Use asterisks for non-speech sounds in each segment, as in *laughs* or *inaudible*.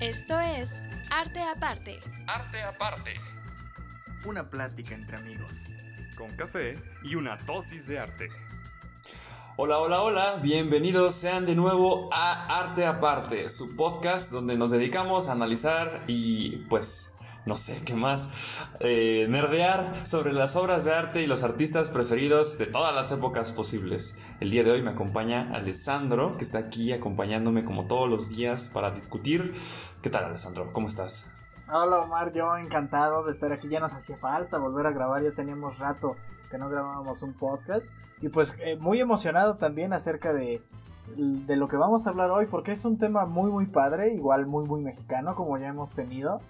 Esto es Arte Aparte. Arte Aparte. Una plática entre amigos. Con café y una dosis de arte. Hola, hola, hola, bienvenidos sean de nuevo a Arte Aparte, su podcast donde nos dedicamos a analizar y pues no sé qué más, eh, nerdear sobre las obras de arte y los artistas preferidos de todas las épocas posibles. El día de hoy me acompaña Alessandro, que está aquí acompañándome como todos los días para discutir. ¿Qué tal, Alessandro? ¿Cómo estás? Hola, Omar, yo encantado de estar aquí. Ya nos hacía falta volver a grabar, ya teníamos rato que no grabábamos un podcast. Y pues eh, muy emocionado también acerca de, de lo que vamos a hablar hoy, porque es un tema muy, muy padre, igual muy, muy mexicano, como ya hemos tenido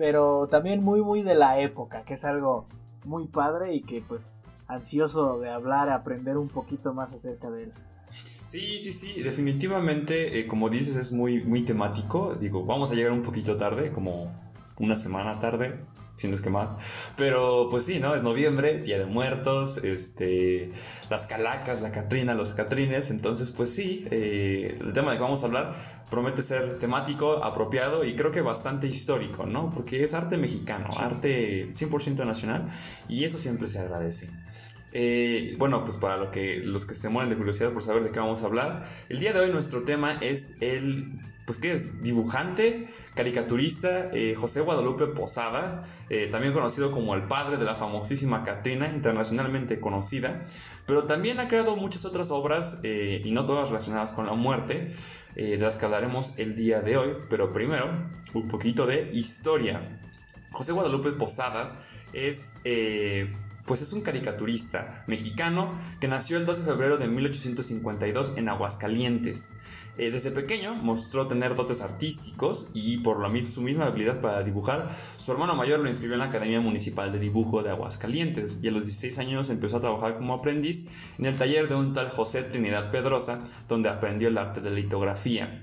pero también muy muy de la época, que es algo muy padre y que pues ansioso de hablar, aprender un poquito más acerca de él. Sí, sí, sí, definitivamente, eh, como dices, es muy, muy temático. Digo, vamos a llegar un poquito tarde, como una semana tarde, si no es que más. Pero pues sí, ¿no? Es noviembre, Día de Muertos, este, las calacas, la Catrina, los Catrines. Entonces, pues sí, eh, el tema de que vamos a hablar promete ser temático, apropiado y creo que bastante histórico, ¿no? Porque es arte mexicano, arte 100% nacional y eso siempre se agradece. Eh, bueno, pues para lo que, los que se mueren de curiosidad por saber de qué vamos a hablar, el día de hoy nuestro tema es el pues ¿qué es? Dibujante, caricaturista eh, José Guadalupe Posada, eh, también conocido como el padre de la famosísima Catrina, internacionalmente conocida, pero también ha creado muchas otras obras eh, y no todas relacionadas con la muerte, de las que hablaremos el día de hoy, pero primero un poquito de historia. José Guadalupe Posadas es pues es un caricaturista mexicano que nació el 12 de febrero de 1852 en Aguascalientes. Eh, desde pequeño mostró tener dotes artísticos y por la su misma habilidad para dibujar, su hermano mayor lo inscribió en la Academia Municipal de Dibujo de Aguascalientes y a los 16 años empezó a trabajar como aprendiz en el taller de un tal José Trinidad Pedrosa, donde aprendió el arte de la litografía.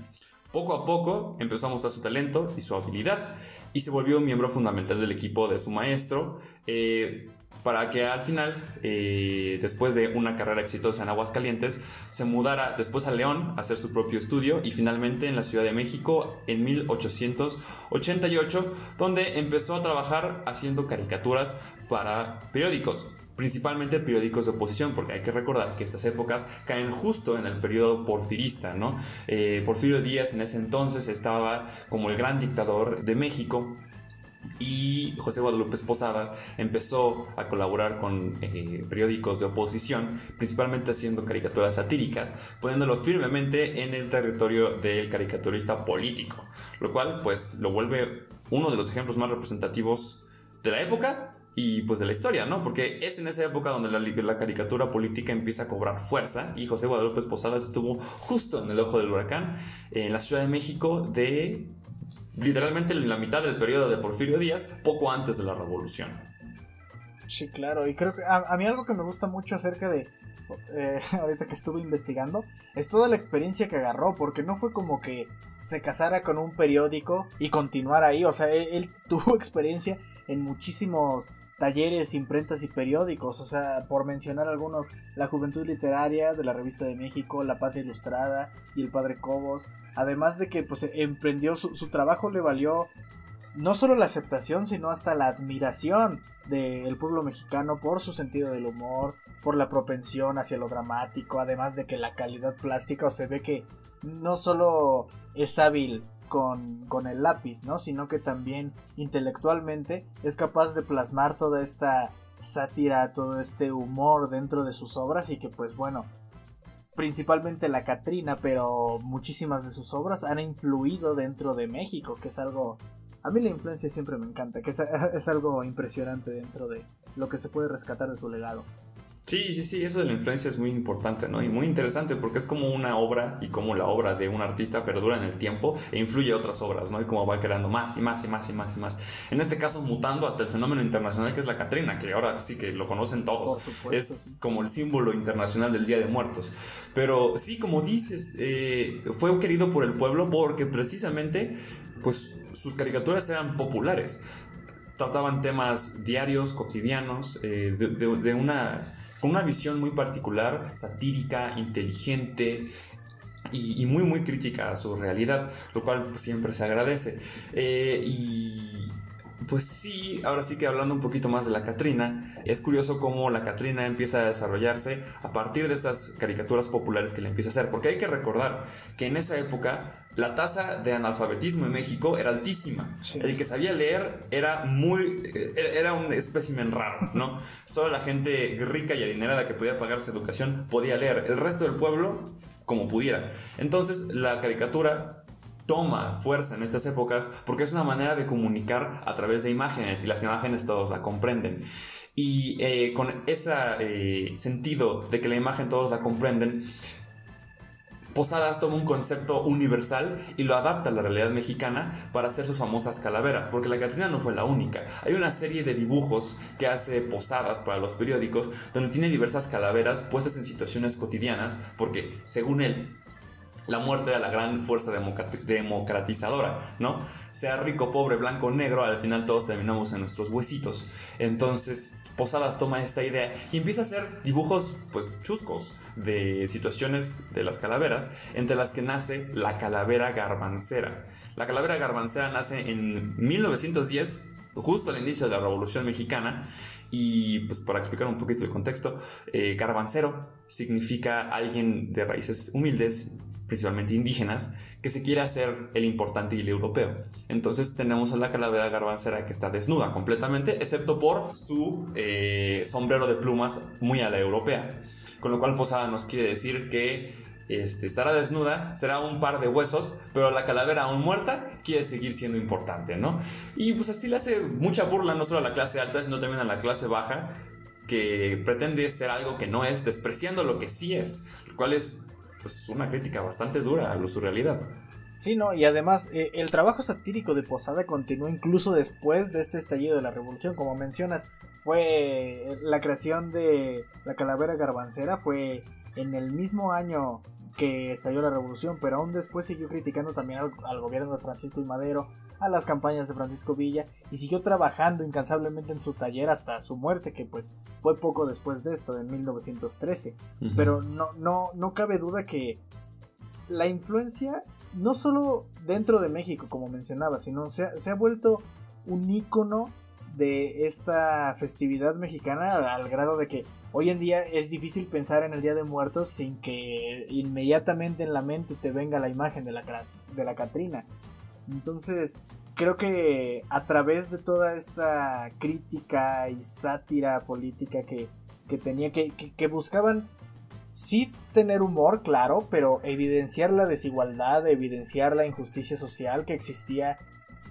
Poco a poco empezó a mostrar su talento y su habilidad y se volvió un miembro fundamental del equipo de su maestro. Eh, para que al final, eh, después de una carrera exitosa en Aguascalientes, se mudara después a León a hacer su propio estudio y finalmente en la Ciudad de México en 1888, donde empezó a trabajar haciendo caricaturas para periódicos principalmente periódicos de oposición, porque hay que recordar que estas épocas caen justo en el periodo porfirista, ¿no? Eh, Porfirio Díaz en ese entonces estaba como el gran dictador de México y José Guadalupe Posadas empezó a colaborar con eh, periódicos de oposición, principalmente haciendo caricaturas satíricas, poniéndolo firmemente en el territorio del caricaturista político, lo cual pues lo vuelve uno de los ejemplos más representativos de la época y pues de la historia, ¿no? Porque es en esa época donde la, la, caricatura política empieza a cobrar fuerza y José Guadalupe Posadas estuvo justo en el ojo del huracán en la Ciudad de México de literalmente en la mitad del periodo de Porfirio Díaz, poco antes de la revolución. Sí, claro, y creo que a, mí algo que me gusta mucho acerca de, eh, *laughs* ahorita que estuve investigando, es toda la experiencia que agarró, porque no fue como que se casara con un periódico y continuara ahí, o sea, él tuvo *laughs* experiencia en muchísimos talleres, imprentas y periódicos, o sea, por mencionar algunos, la Juventud Literaria de la Revista de México, La Patria Ilustrada y El Padre Cobos, además de que pues emprendió su, su trabajo le valió no solo la aceptación, sino hasta la admiración del pueblo mexicano por su sentido del humor, por la propensión hacia lo dramático, además de que la calidad plástica, o se ve que no solo es hábil con, con, el lápiz, ¿no? Sino que también intelectualmente es capaz de plasmar toda esta sátira, todo este humor dentro de sus obras y que pues bueno, principalmente la Catrina, pero muchísimas de sus obras han influido dentro de México, que es algo... A mí la influencia siempre me encanta, que es, *laughs* es algo impresionante dentro de lo que se puede rescatar de su legado. Sí, sí, sí, eso de la influencia es muy importante, ¿no? Y muy interesante porque es como una obra y como la obra de un artista perdura en el tiempo e influye a otras obras, ¿no? Y como va creando más y más y más y más y más. En este caso, mutando hasta el fenómeno internacional que es la Catrina, que ahora sí que lo conocen todos. es como el símbolo internacional del Día de Muertos. Pero sí, como dices, eh, fue querido por el pueblo porque precisamente, pues, sus caricaturas eran populares trataban temas diarios, cotidianos, eh, de, una, con una visión muy particular, satírica, inteligente, y, muy muy crítica a su realidad, lo cual pues, siempre se agradece. Eh, pues sí, ahora sí que hablando un poquito más de la Catrina, es curioso cómo la Catrina empieza a desarrollarse a partir de estas caricaturas populares que le empieza a hacer, porque hay que recordar que en esa época la tasa de analfabetismo en México era altísima. El que sabía leer era muy eh, era un espécimen raro, ¿no? Solo la gente rica y adinerada que podía pagarse educación podía leer. El resto del pueblo como pudiera. Entonces, la caricatura toma fuerza en estas épocas porque es una manera de comunicar a través de imágenes y las imágenes todos la comprenden. Y eh, con ese eh, sentido de que la imagen todos la comprenden, Posadas toma un concepto universal y lo adapta a la realidad mexicana para hacer sus famosas calaveras, porque la Catrina no fue la única. Hay una serie de dibujos que hace Posadas para los periódicos, donde tiene diversas calaveras puestas en situaciones cotidianas, porque según él, la muerte era la gran fuerza democratizadora, ¿no? Sea rico, pobre, blanco, negro, al final todos terminamos en nuestros huesitos. Entonces, Posadas toma esta idea y empieza a hacer dibujos, pues, chuscos de situaciones de las calaveras, entre las que nace la calavera garbancera. La calavera garbancera nace en 1910 justo al inicio de la Revolución Mexicana. Y pues para explicar un poquito el contexto, eh, garbancero significa alguien de raíces humildes, principalmente indígenas, que se quiere hacer el importante y el europeo. Entonces tenemos a la calavera garbancera que está desnuda completamente, excepto por su eh, sombrero de plumas muy a la europea. Con lo cual Posada nos quiere decir que este, estará desnuda, será un par de huesos, pero la calavera aún muerta quiere seguir siendo importante, ¿no? Y pues así le hace mucha burla no solo a la clase alta, sino también a la clase baja, que pretende ser algo que no es, despreciando lo que sí es, lo cual es pues una crítica bastante dura a lo surrealidad. Sí, no, y además eh, el trabajo satírico de Posada continuó incluso después de este estallido de la revolución, como mencionas, fue eh, la creación de la calavera garbancera, fue en el mismo año que estalló la revolución, pero aún después siguió criticando también al, gobierno de Francisco y Madero, a las campañas de Francisco Villa, y siguió trabajando incansablemente en su taller hasta su muerte, que pues fue poco después de esto, en 1913. Pero no, no, no cabe duda que la influencia, no solo dentro de México, como mencionaba, sino se se ha vuelto un ícono de esta festividad mexicana al grado de que Hoy en día es difícil pensar en el Día de Muertos sin que inmediatamente en la mente te venga la imagen de la, de la Catrina. Entonces, creo que a través de toda esta crítica y sátira política que, tenía, que, que, buscaban sí tener humor, claro, pero evidenciar la desigualdad, evidenciar la injusticia social que existía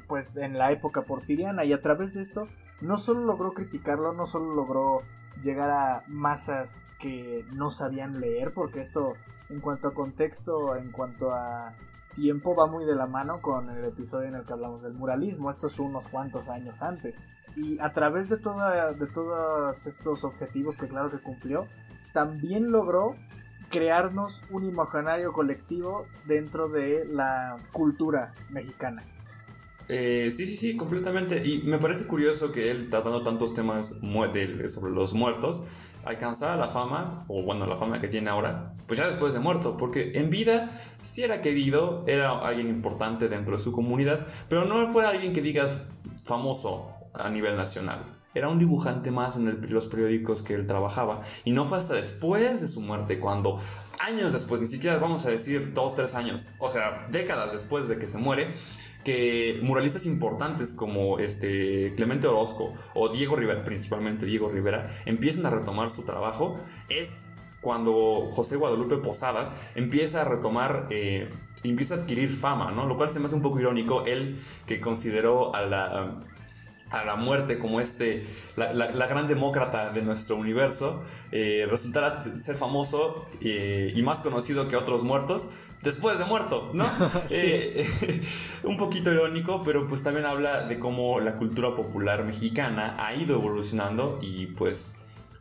pues en la época porfiriana y a través de esto no solo logró criticarlo, no solo logró llegar a masas que no sabían leer, porque esto en cuanto a contexto, en cuanto a tiempo, va muy de la mano con el episodio en el que hablamos del muralismo, esto es unos cuantos años antes. Y a través de, toda, de todos estos objetivos que claro que cumplió, también logró crearnos un imaginario colectivo dentro de la cultura mexicana. Eh, sí, sí, sí, completamente. Y me parece curioso que él, tratando tantos temas sobre los muertos, alcanzara la fama, o bueno, la fama que tiene ahora, pues ya después de muerto, porque en vida sí era querido, era alguien importante dentro de su comunidad, pero no fue alguien que digas famoso a nivel nacional. Era un dibujante más en los periódicos que él trabajaba, y no fue hasta después de su muerte cuando años después, ni siquiera vamos a decir dos, tres años, o sea, décadas después de que se muere, que muralistas importantes como este Clemente Orozco o Diego Rivera, principalmente Diego Rivera, empiezan a retomar su trabajo, es cuando José Guadalupe Posadas empieza a retomar, eh, empieza a adquirir fama, ¿no? Lo cual se me hace un poco irónico, él que consideró a la a la muerte como este, la, gran demócrata de nuestro universo, eh, resultara ser famoso eh, y más conocido que otros muertos, después de muerto, ¿no? *laughs* Eh, *laughs* un poquito irónico, pero pues también habla de cómo la cultura popular mexicana ha ido evolucionando y pues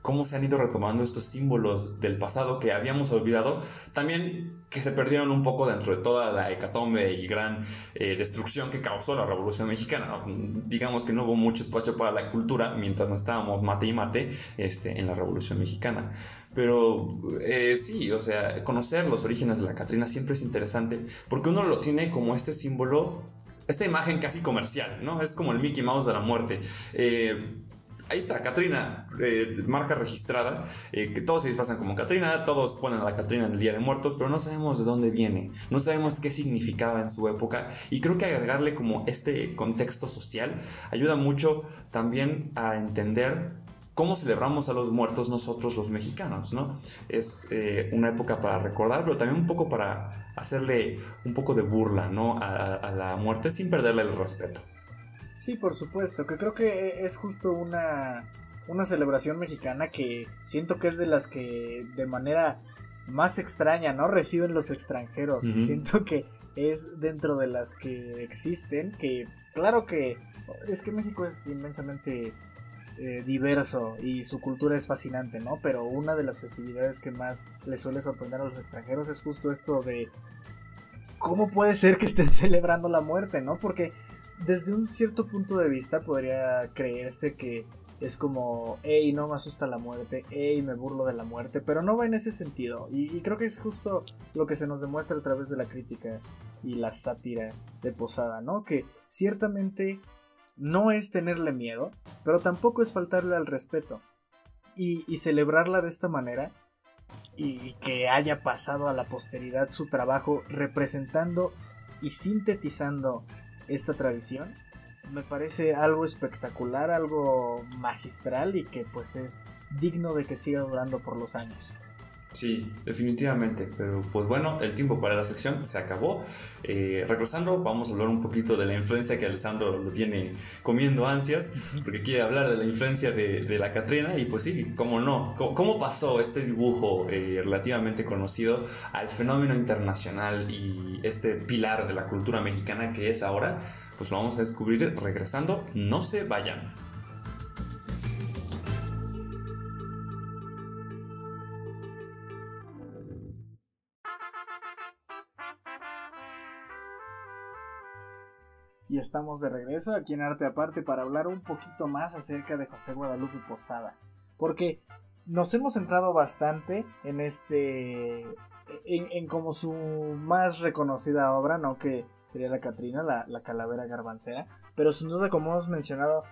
cómo se han ido retomando estos símbolos del pasado que habíamos olvidado, también que se perdieron un poco dentro de toda la hecatombe y gran eh, destrucción que causó la Revolución Mexicana. Digamos que no hubo mucho espacio para la cultura mientras no estábamos mate y mate este, en la Revolución Mexicana. Pero eh, sí, o sea, conocer los orígenes de la Catrina siempre es interesante porque uno lo tiene como este símbolo esta imagen casi comercial, ¿no? Es como el Mickey Mouse de la muerte. Eh, ahí está, Katrina, eh, marca registrada, eh, que todos se disfrazan como Katrina, todos ponen a la Katrina en el Día de Muertos, pero no sabemos de dónde viene, no sabemos qué significaba en su época y creo que agregarle como este contexto social ayuda mucho también a entender cómo celebramos a los muertos nosotros los mexicanos, ¿no? Es eh, una época para recordar, pero también un poco para hacerle un poco de burla, ¿no? A, la muerte sin perderle el respeto. Sí, por supuesto, que creo que es justo una, una celebración mexicana que siento que es de las que de manera más extraña, ¿no? Reciben los extranjeros. Siento que es dentro de las que existen, que claro que es que México es inmensamente eh, diverso y su cultura es fascinante, ¿no? Pero una de las festividades que más les suele sorprender a los extranjeros es justo esto de cómo puede ser que estén *laughs* celebrando la muerte, ¿no? Porque desde un cierto punto de vista podría creerse que es como, hey, no me asusta la muerte, hey, me burlo de la muerte, pero no va en ese sentido. Y, y, creo que es justo lo que se nos demuestra a través de la crítica y la sátira de Posada, ¿no? Que ciertamente no es tenerle miedo, pero tampoco es faltarle al respeto. Y, celebrarla de esta manera y que haya pasado a la posteridad su trabajo representando y sintetizando esta tradición, me parece algo espectacular, algo magistral y que pues es digno de que siga durando por los años. Sí, definitivamente. Pero pues bueno, el tiempo para la sección se acabó. Eh, regresando, vamos a hablar un poquito de la influencia que Alessandro lo tiene comiendo ansias, porque quiere hablar de la influencia de, la Catrina. Y pues sí, cómo no. ¿Cómo, pasó este dibujo eh, relativamente conocido al fenómeno internacional y este pilar de la cultura mexicana que es ahora? Pues lo vamos a descubrir regresando. No se vayan. Y estamos de regreso aquí en Arte Aparte para hablar un poquito más acerca de José Guadalupe Posada. Porque nos hemos centrado bastante en este. en, como su más reconocida obra, ¿no? Que sería la Catrina, la, calavera garbancera. Pero sin duda, como hemos mencionado,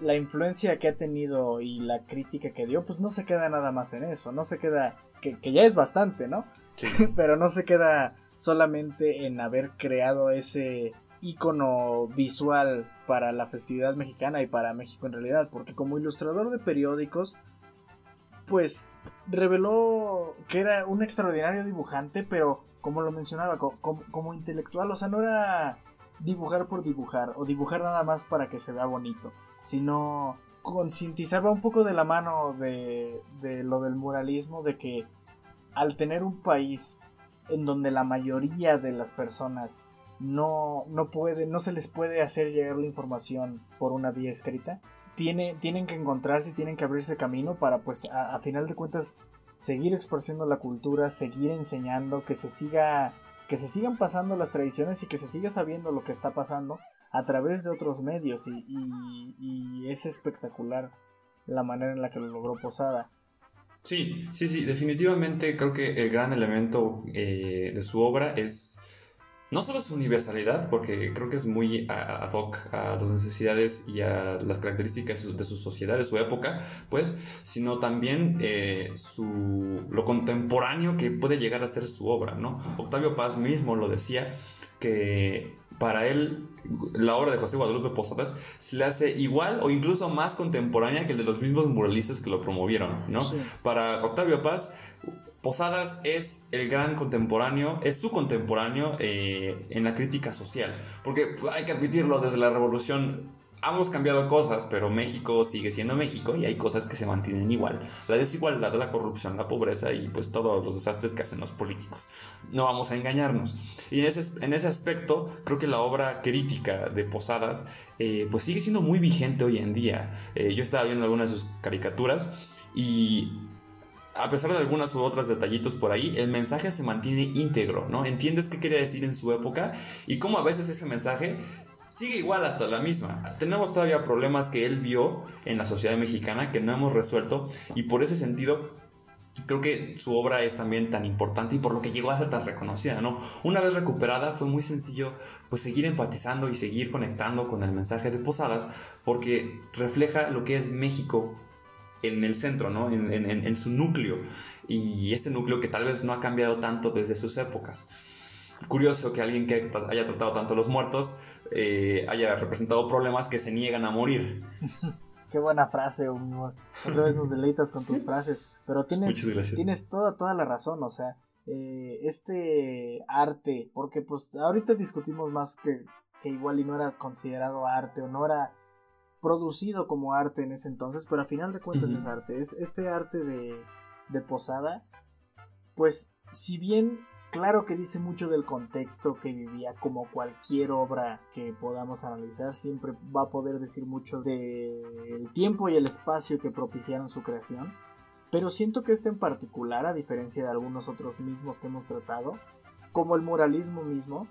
la influencia que ha tenido y la crítica que dio, pues no se queda nada más en eso. No se queda. que, que ya es bastante, ¿no? *laughs* pero no se queda solamente en haber creado ese icono visual para la festividad mexicana y para México en realidad, porque como ilustrador de periódicos, pues reveló que era un extraordinario dibujante, pero como lo mencionaba, como, intelectual, o sea, no era dibujar por dibujar o dibujar nada más para que se vea bonito, sino concientizaba un poco de la mano de, de lo del muralismo, de que al tener un país en donde la mayoría de las personas no, no, puede, no se les puede hacer llegar la información por una vía escrita. Tiene, tienen que encontrarse, tienen que abrirse camino para, pues, a, final de cuentas, seguir expresando la cultura, seguir enseñando, que se siga, que se sigan pasando las tradiciones y que se siga sabiendo lo que está pasando a través de otros medios y, es espectacular la manera en la que lo logró Posada. Sí, sí, sí, definitivamente creo que el gran elemento eh, de su obra es no solo su universalidad, porque creo que es muy ad hoc a las necesidades y a las características de su sociedad, de su época, pues, sino también eh, su, lo contemporáneo que puede llegar a ser su obra, ¿no? Octavio Paz mismo lo decía, que para él la obra de José Guadalupe Posadas se le hace igual o incluso más contemporánea que el de los mismos muralistas que lo promovieron, ¿no? Para Octavio Paz, Posadas es el gran contemporáneo, es su contemporáneo eh, en la crítica social, porque hay que admitirlo, desde la revolución hemos cambiado cosas, pero México sigue siendo México y hay cosas que se mantienen igual. La desigualdad, la corrupción, la pobreza y pues todos los desastres que hacen los políticos. No vamos a engañarnos. Y en ese, en ese aspecto, creo que la obra crítica de Posadas eh, pues sigue siendo muy vigente hoy en día. Eh, yo estaba viendo algunas de sus caricaturas y a pesar de algunas u otras detallitos por ahí, el mensaje se mantiene íntegro, ¿no? Entiendes qué quería decir en su época y cómo a veces ese mensaje sigue igual hasta la misma. Tenemos todavía problemas que él vio en la sociedad mexicana que no hemos resuelto y por ese sentido creo que su obra es también tan importante y por lo que llegó a ser tan reconocida, ¿no? Una vez recuperada fue muy sencillo pues seguir empatizando y seguir conectando con el mensaje de Posadas porque refleja lo que es México en el centro, ¿no? En, en su núcleo y este núcleo que tal vez no ha cambiado tanto desde sus épocas. Curioso que alguien que haya tratado tanto a los muertos eh, haya representado problemas que se niegan a morir. *laughs* Qué buena frase, Otra vez nos deleitas con tus *laughs* frases. Pero tienes, tienes toda, toda la razón, o sea, eh, este arte, porque pues ahorita discutimos más que, que igual y no era considerado arte o no era producido como arte en ese entonces, pero a final de cuentas es arte. Es, este arte de, de Posada, pues si bien Claro que dice mucho del contexto que vivía, como cualquier obra que podamos analizar, siempre va a poder decir mucho del tiempo y el espacio que propiciaron su creación. Pero siento que este en particular, a diferencia de algunos otros mismos que hemos tratado, como el muralismo mismo,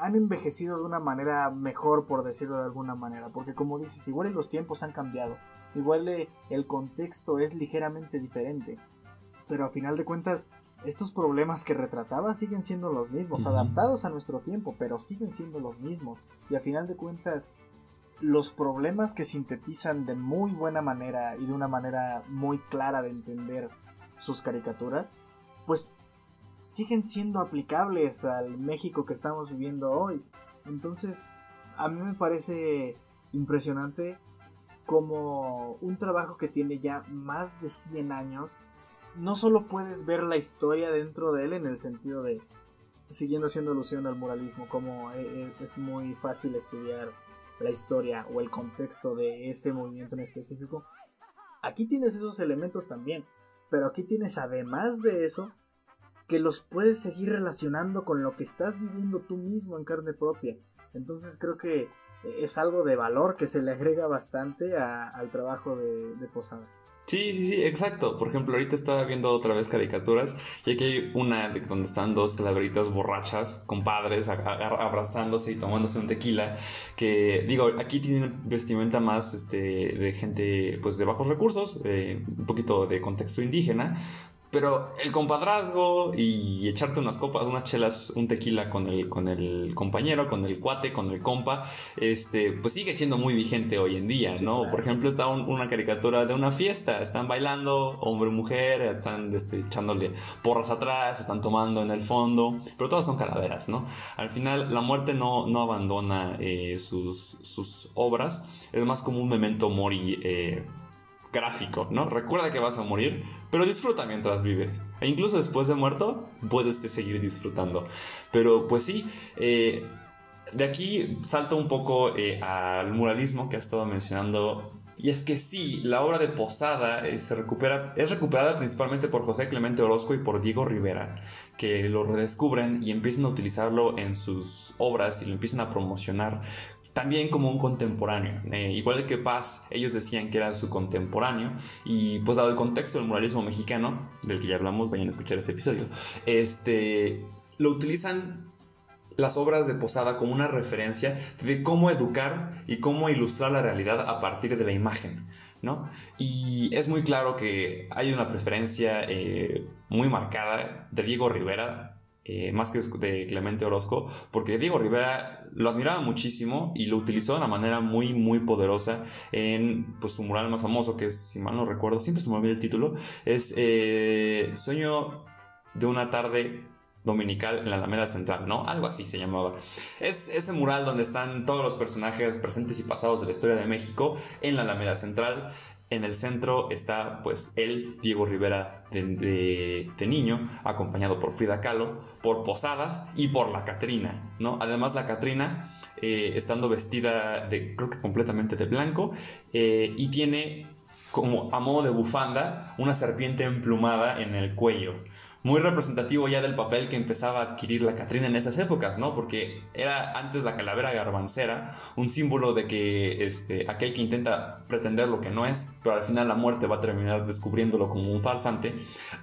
han envejecido de una manera mejor, por decirlo de alguna manera. Porque como dices, igual los tiempos han cambiado, igual el contexto es ligeramente diferente. Pero a final de cuentas, estos problemas que retrataba siguen siendo los mismos, adaptados a nuestro tiempo, pero siguen siendo los mismos. Y a final de cuentas, los problemas que sintetizan de muy buena manera y de una manera muy clara de entender sus caricaturas, pues siguen siendo aplicables al México que estamos viviendo hoy. Entonces, a mí me parece impresionante como un trabajo que tiene ya más de 100 años no solo puedes ver la historia dentro de él en el sentido de, siguiendo haciendo alusión al muralismo, como eh, eh, es muy fácil estudiar la historia o el contexto de ese movimiento en específico. Aquí tienes esos elementos también, pero aquí tienes además de eso que los puedes seguir relacionando con lo que estás viviendo tú mismo en carne propia. Entonces creo que es algo de valor que se le agrega bastante al trabajo de Posada. Sí, sí, sí, exacto. Por ejemplo, ahorita estaba viendo otra vez caricaturas y aquí hay una de donde están dos calaveritas borrachas, compadres, abrazándose y tomándose un tequila. Que digo, aquí tienen vestimenta más este, de gente pues de bajos recursos, eh, un poquito de contexto indígena, pero el compadrazgo y echarte unas copas, unas chelas, un tequila con el, con el compañero, con el cuate, con el compa, este, pues sigue siendo muy vigente hoy en día, ¿no? Por ejemplo, está una caricatura de una fiesta, están bailando, hombre mujer, están este, echándole porras atrás, están tomando en el fondo, pero todas son calaveras, ¿no? Al final, la muerte no, no abandona eh, sus, sus obras, es más como un memento mori. Eh, gráfico, ¿no? Recuerda que vas a morir, pero disfruta mientras vives. E incluso después de muerto, puedes seguir disfrutando. Pero pues sí, eh, de aquí salto un poco eh, al muralismo que ha estado mencionando. Y es que sí, la obra de Posada se recupera, es recuperada principalmente por José Clemente Orozco y por Diego Rivera, que lo redescubren y empiezan a utilizarlo en sus obras y lo empiezan a promocionar también como un contemporáneo. Eh, igual que Paz, ellos decían que era su contemporáneo y pues dado el contexto del muralismo mexicano, del que ya hablamos, vayan a escuchar ese episodio, este, lo utilizan las obras de Posada como una referencia de cómo educar y cómo ilustrar la realidad a partir de la imagen. ¿no? Y es muy claro que hay una preferencia eh, muy marcada de Diego Rivera eh, más que de Clemente Orozco, porque Diego Rivera lo admiraba muchísimo y lo utilizó de una manera muy, muy poderosa en pues, su mural más famoso, que es, si mal no recuerdo, siempre se me olvida el título, es eh, Sueño de una tarde dominical en la Alameda Central, ¿no? Algo así se llamaba. Es ese mural donde están todos los personajes presentes y pasados de la historia de México en la Alameda Central En el centro está pues él, Diego Rivera de, niño, acompañado por Frida Kahlo, por Posadas y por la Catrina, ¿no? Además la Catrina, eh, estando vestida de, creo que completamente de blanco, eh, y tiene como a modo de bufanda una serpiente emplumada en el cuello muy representativo ya del papel que empezaba a adquirir la Catrina en esas épocas, ¿no? Porque era antes la calavera garbancera, un símbolo de que este, aquel que intenta pretender lo que no es, pero al final la muerte va a terminar descubriéndolo como un falsante,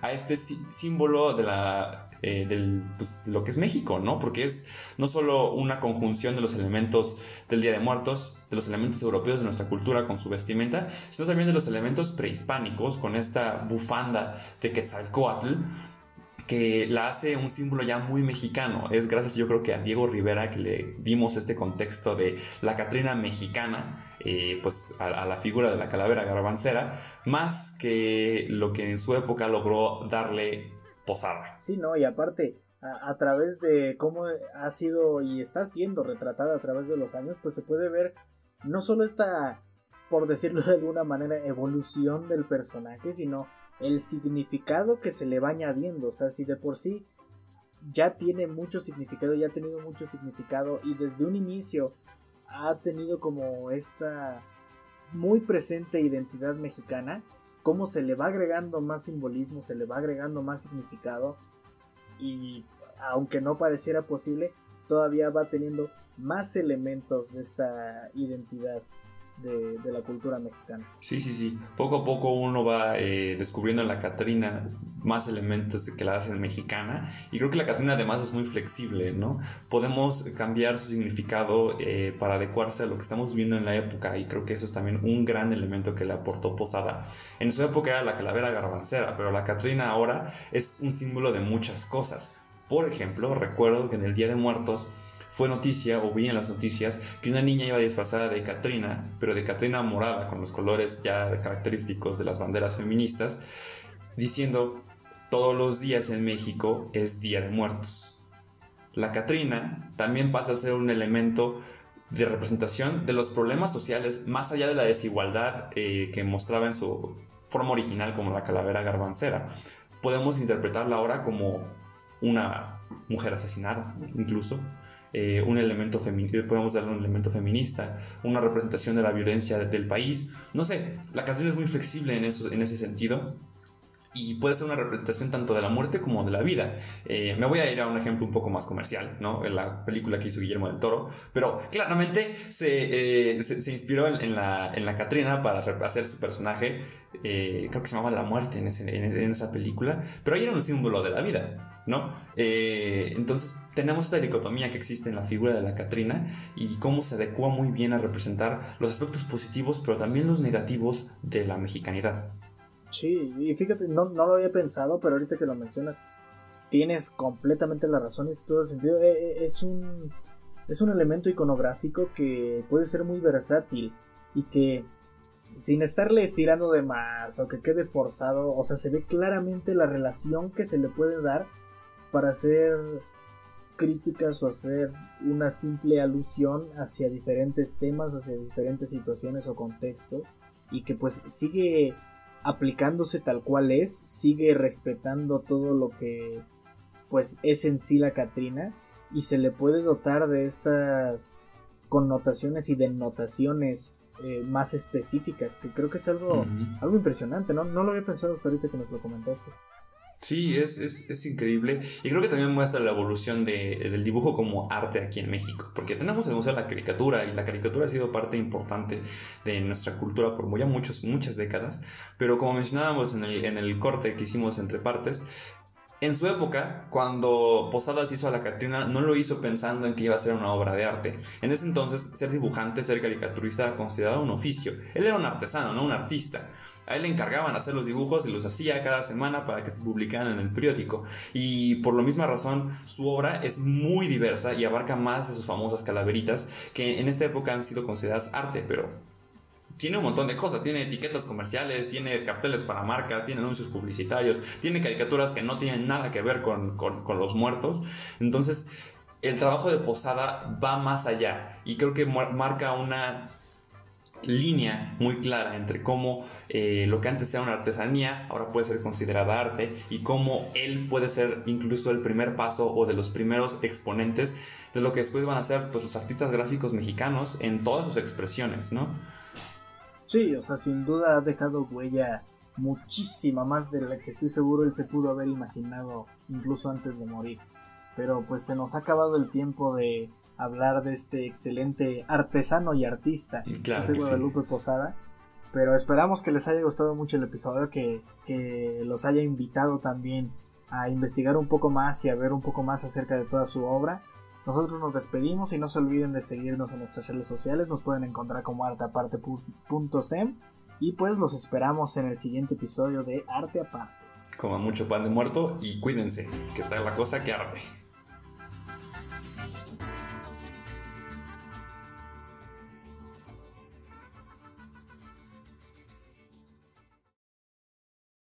a este símbolo de la eh, del, pues, de lo que es México, ¿no? Porque es no solo una conjunción de los elementos del Día de Muertos, de los elementos europeos de nuestra cultura con su vestimenta, sino también de los elementos prehispánicos con esta bufanda de Quetzalcoatl, que la hace un símbolo ya muy mexicano. Es gracias yo creo que a Diego Rivera que le dimos este contexto de la Catrina mexicana, eh, pues a, la figura de la calavera garbancera, más que lo que en su época logró darle posada. Sí, no, y aparte, a, a, través de cómo ha sido y está siendo retratada a través de los años, pues se puede ver no solo esta, por decirlo de alguna manera, evolución del personaje, sino el significado que se le va añadiendo. O sea, si de por sí ya tiene mucho significado, ya ha tenido mucho significado y desde un inicio ha tenido como esta muy presente identidad mexicana, cómo se le va agregando más simbolismo, se le va agregando más significado y aunque no pareciera posible, todavía va teniendo más elementos de esta identidad de, la cultura mexicana. Sí, sí, sí. Poco a poco uno va eh, descubriendo en la Catrina más elementos que la hacen mexicana. Y creo que la Catrina además es muy flexible, ¿no? Podemos cambiar su significado eh, para adecuarse a lo que estamos viendo en la época. Y creo que eso es también un gran elemento que le aportó Posada. En su época era la calavera garbancera, pero la Catrina ahora es un símbolo de muchas cosas. Por ejemplo, recuerdo que en el Día de Muertos fue noticia, o vi en las noticias, que una niña iba disfrazada de Catrina, pero de Catrina morada, con los colores ya característicos de las banderas feministas, diciendo, todos los días en México es Día de Muertos. La Catrina también pasa a ser un elemento de representación de los problemas sociales, más allá de la desigualdad eh, que mostraba en su forma original como la calavera garbancera. Podemos interpretarla ahora como una mujer asesinada, incluso, eh, un elemento feminista, podemos darle un elemento feminista, una representación de la violencia del país. No sé, la canción es muy flexible en, eso, en ese sentido y puede ser una representación tanto de la muerte como de la vida. Eh, me voy a ir a un ejemplo un poco más comercial, ¿no? En la película que hizo Guillermo del Toro, pero claramente se, eh, se, inspiró en, la, en la Catrina para hacer su personaje, eh, creo que se llamaba La Muerte en, en, esa película, pero ahí era un símbolo de la vida, ¿no? entonces tenemos esta dicotomía que existe en la figura de la Catrina y cómo se adecua muy bien a representar los aspectos positivos, pero también los negativos de la mexicanidad. Sí, y fíjate, no, lo había pensado, pero ahorita que lo mencionas, tienes completamente la razón y todo el sentido. Eh, eh, es un, es un elemento iconográfico que puede ser muy versátil y que sin estarle estirando de más o que quede forzado, o sea, se ve claramente la relación que se le puede dar para hacer críticas o hacer una simple alusión hacia diferentes temas, hacia diferentes situaciones o contextos y que pues sigue aplicándose tal cual es, sigue respetando todo lo que pues es en sí la Catrina y se le puede dotar de estas connotaciones y denotaciones eh, más específicas, que creo que es algo, algo impresionante, ¿no? No lo había pensado hasta ahorita que nos lo comentaste. Sí, es, es, es, increíble. Y creo que también muestra la evolución de, del dibujo como arte aquí en México. Porque tenemos el Museo de la Caricatura y la caricatura ha sido parte importante de nuestra cultura por ya muchos, muchas décadas. Pero como mencionábamos en el, en el corte que hicimos entre partes, en su época, cuando Posadas hizo a la Catrina, no lo hizo pensando en que iba a ser una obra de arte. En ese entonces, ser dibujante, ser caricaturista era considerado un oficio. Él era un artesano, no un artista. A él le encargaban hacer los dibujos y los hacía cada semana para que se publicaran en el periódico. Y por la misma razón, su obra es muy diversa y abarca más de sus famosas calaveritas, que en esta época han sido consideradas arte, pero tiene un montón de cosas. Tiene etiquetas comerciales, tiene carteles para marcas, tiene anuncios publicitarios, tiene caricaturas que no tienen nada que ver con, los muertos. Entonces, el trabajo de Posada va más allá y creo que marca una línea muy clara entre cómo eh, lo que antes era una artesanía ahora puede ser considerada arte y cómo él puede ser incluso el primer paso o de los primeros exponentes de lo que después van a ser pues, los artistas gráficos mexicanos en todas sus expresiones, ¿no? Sí, o sea, sin duda ha dejado huella muchísima más de la que estoy seguro él se pudo haber imaginado incluso antes de morir. Pero pues se nos ha acabado el tiempo de hablar de este excelente artesano y artista, Claro José sí. Guadalupe Posada. Pero esperamos que les haya gustado mucho el episodio, que, que los haya invitado también a investigar un poco más y a ver un poco más acerca de toda su obra. Nosotros nos despedimos y no se olviden de seguirnos en nuestras redes sociales, nos pueden encontrar como arteaparte.sem y pues los esperamos en el siguiente episodio de Arte Aparte. Coman mucho pan de muerto y cuídense, que está la cosa que arde.